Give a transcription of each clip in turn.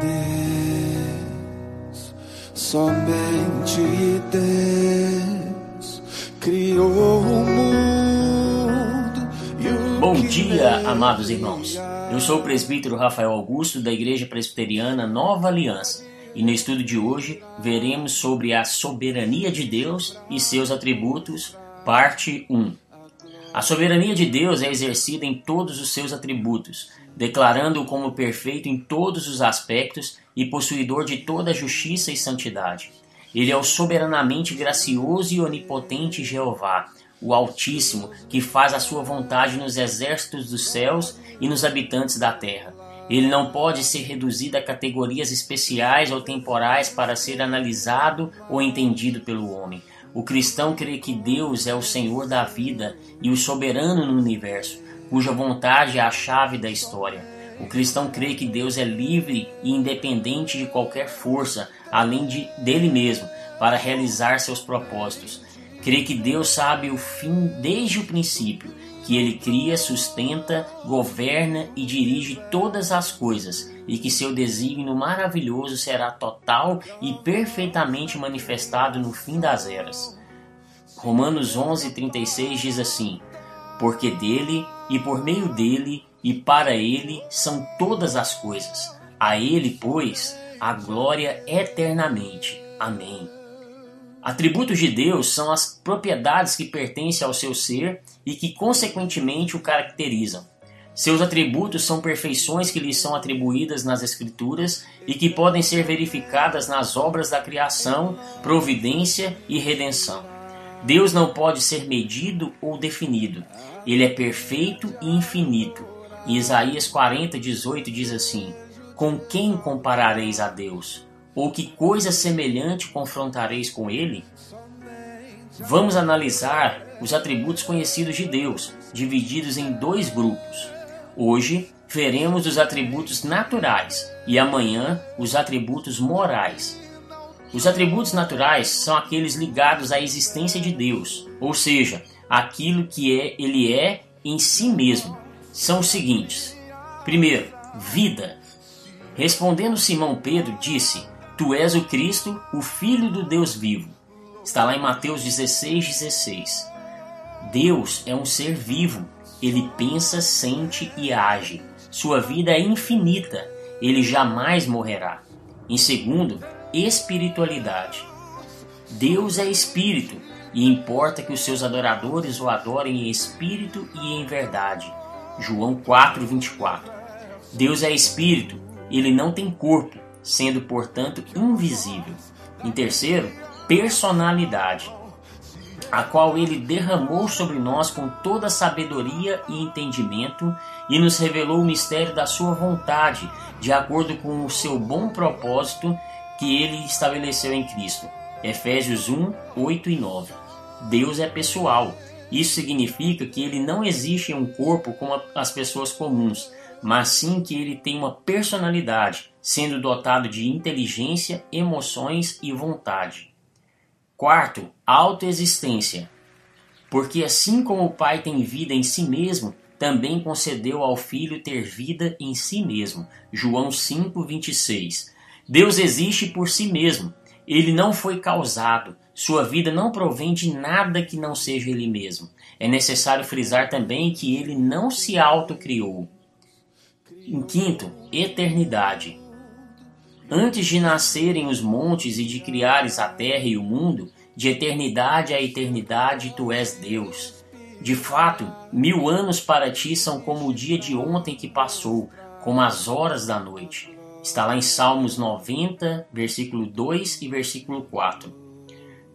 Deus, somente Deus criou o mundo. Bom dia, amados irmãos. Eu sou o presbítero Rafael Augusto da Igreja Presbiteriana Nova Aliança e no estudo de hoje veremos sobre a soberania de Deus e seus atributos, parte 1. A soberania de Deus é exercida em todos os seus atributos, declarando-o como perfeito em todos os aspectos e possuidor de toda justiça e santidade. Ele é o soberanamente gracioso e onipotente Jeová, o Altíssimo, que faz a sua vontade nos exércitos dos céus e nos habitantes da terra. Ele não pode ser reduzido a categorias especiais ou temporais para ser analisado ou entendido pelo homem. O cristão crê que Deus é o Senhor da vida e o soberano no universo, cuja vontade é a chave da história. O cristão crê que Deus é livre e independente de qualquer força, além de, dele mesmo, para realizar seus propósitos. Crê que Deus sabe o fim desde o princípio, que ele cria, sustenta, governa e dirige todas as coisas, e que seu desígnio maravilhoso será total e perfeitamente manifestado no fim das eras. Romanos 11:36 diz assim: Porque dele e por meio dele e para ele são todas as coisas. A ele, pois, a glória eternamente. Amém. Atributos de Deus são as propriedades que pertencem ao seu ser e que, consequentemente, o caracterizam. Seus atributos são perfeições que lhe são atribuídas nas Escrituras e que podem ser verificadas nas obras da criação, providência e redenção. Deus não pode ser medido ou definido. Ele é perfeito e infinito. Em Isaías 40, 18 diz assim: Com quem comparareis a Deus? Ou que coisa semelhante confrontareis com ele? Vamos analisar os atributos conhecidos de Deus, divididos em dois grupos. Hoje veremos os atributos naturais e amanhã os atributos morais. Os atributos naturais são aqueles ligados à existência de Deus, ou seja, aquilo que é, ele é em si mesmo. São os seguintes: primeiro, vida. Respondendo Simão Pedro, disse: Tu és o Cristo, o Filho do Deus vivo. Está lá em Mateus 16, 16. Deus é um ser vivo. Ele pensa, sente e age. Sua vida é infinita. Ele jamais morrerá. Em segundo, espiritualidade. Deus é espírito e importa que os seus adoradores o adorem em espírito e em verdade. João 4, 24. Deus é espírito, ele não tem corpo, sendo portanto invisível. Em terceiro, personalidade, a qual ele derramou sobre nós com toda sabedoria e entendimento e nos revelou o mistério da sua vontade, de acordo com o seu bom propósito que ele estabeleceu em Cristo. Efésios 1, 8 e 9. Deus é pessoal. Isso significa que ele não existe em um corpo como as pessoas comuns, mas sim que ele tem uma personalidade, sendo dotado de inteligência, emoções e vontade. Quarto, autoexistência. Porque assim como o Pai tem vida em si mesmo, também concedeu ao Filho ter vida em si mesmo. João 5, 26. Deus existe por si mesmo. Ele não foi causado. Sua vida não provém de nada que não seja ele mesmo. É necessário frisar também que ele não se autocriou. Em quinto, eternidade. Antes de nascerem os montes e de criares a terra e o mundo, de eternidade a eternidade tu és Deus. De fato, mil anos para ti são como o dia de ontem que passou, como as horas da noite. Está lá em Salmos 90, versículo 2 e versículo 4.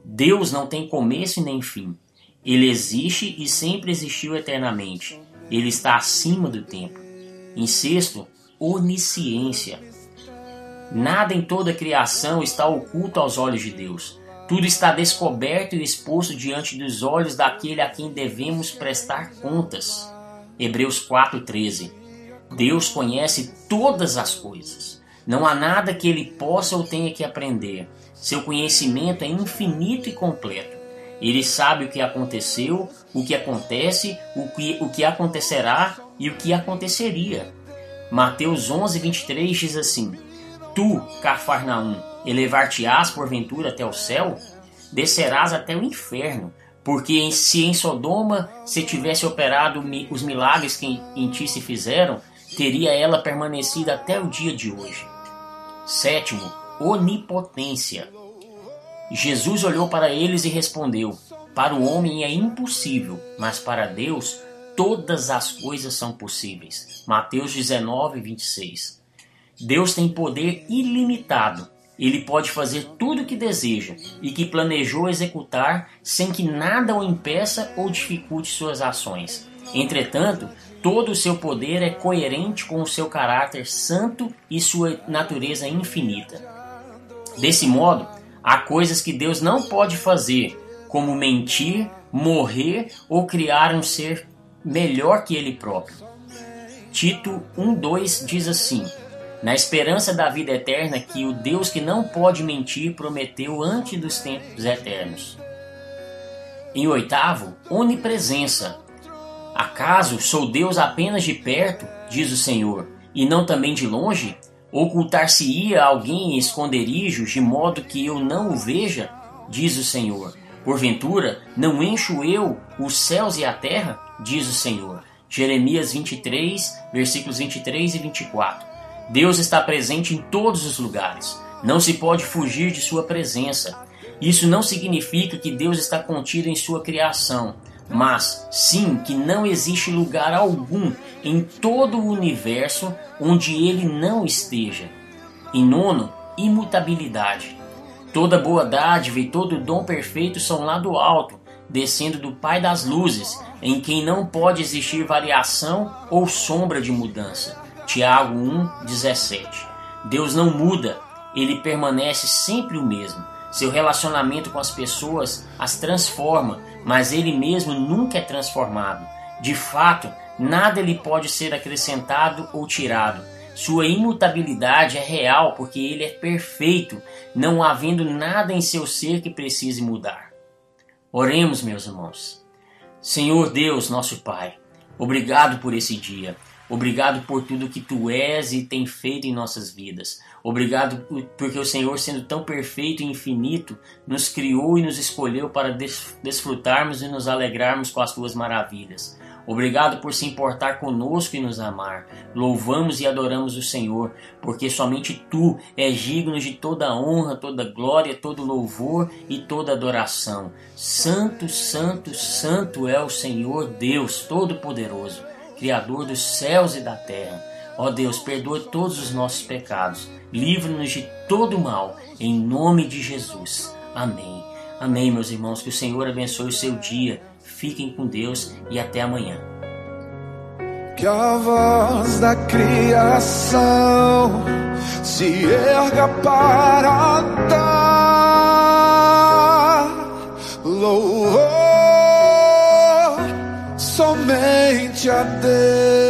Deus não tem começo nem fim. Ele existe e sempre existiu eternamente. Ele está acima do tempo. Em sexto, onisciência. Nada em toda a criação está oculto aos olhos de Deus. Tudo está descoberto e exposto diante dos olhos daquele a quem devemos prestar contas. Hebreus 4:13. Deus conhece todas as coisas. Não há nada que ele possa ou tenha que aprender. Seu conhecimento é infinito e completo. Ele sabe o que aconteceu, o que acontece, o que, o que acontecerá e o que aconteceria. Mateus 11, 23 diz assim: Tu, Cafarnaum, elevar-te-ás porventura até o céu? Descerás até o inferno. Porque se em Sodoma se tivesse operado os milagres que em ti se fizeram, teria ela permanecido até o dia de hoje. Sétimo, onipotência. Jesus olhou para eles e respondeu: Para o homem é impossível, mas para Deus todas as coisas são possíveis. Mateus 19, 26. Deus tem poder ilimitado. Ele pode fazer tudo o que deseja e que planejou executar sem que nada o impeça ou dificulte suas ações. Entretanto, todo o seu poder é coerente com o seu caráter santo e sua natureza infinita. Desse modo, há coisas que Deus não pode fazer, como mentir, morrer ou criar um ser melhor que ele próprio. Tito 1:2 diz assim: Na esperança da vida eterna que o Deus que não pode mentir prometeu antes dos tempos eternos. Em oitavo, onipresença. Acaso sou Deus apenas de perto, diz o Senhor, e não também de longe? Ocultar-se-ia alguém em esconderijos de modo que eu não o veja? Diz o Senhor. Porventura, não encho eu os céus e a terra? Diz o Senhor. Jeremias 23, versículos 23 e 24. Deus está presente em todos os lugares. Não se pode fugir de sua presença. Isso não significa que Deus está contido em sua criação, mas sim que não existe lugar algum em todo o universo onde ele não esteja. Em nono, imutabilidade. Toda boa dádiva e todo dom perfeito são lá do alto, descendo do Pai das luzes, em quem não pode existir variação ou sombra de mudança. Tiago 1:17. Deus não muda, ele permanece sempre o mesmo. Seu relacionamento com as pessoas as transforma, mas ele mesmo nunca é transformado. De fato, nada lhe pode ser acrescentado ou tirado. Sua imutabilidade é real porque ele é perfeito, não havendo nada em seu ser que precise mudar. Oremos, meus irmãos. Senhor Deus, nosso Pai, obrigado por esse dia. Obrigado por tudo que tu és e tem feito em nossas vidas. Obrigado porque o Senhor, sendo tão perfeito e infinito, nos criou e nos escolheu para desfrutarmos e nos alegrarmos com as tuas maravilhas. Obrigado por se importar conosco e nos amar. Louvamos e adoramos o Senhor, porque somente tu és digno de toda honra, toda glória, todo louvor e toda adoração. Santo, santo, santo é o Senhor Deus Todo-Poderoso, Criador dos céus e da terra. Ó Deus, perdoa todos os nossos pecados. Livre-nos de todo mal, em nome de Jesus. Amém. Amém, meus irmãos. Que o Senhor abençoe o seu dia Fiquem com Deus e até amanhã. Que a voz da criação se erga para dar louvor somente a Deus.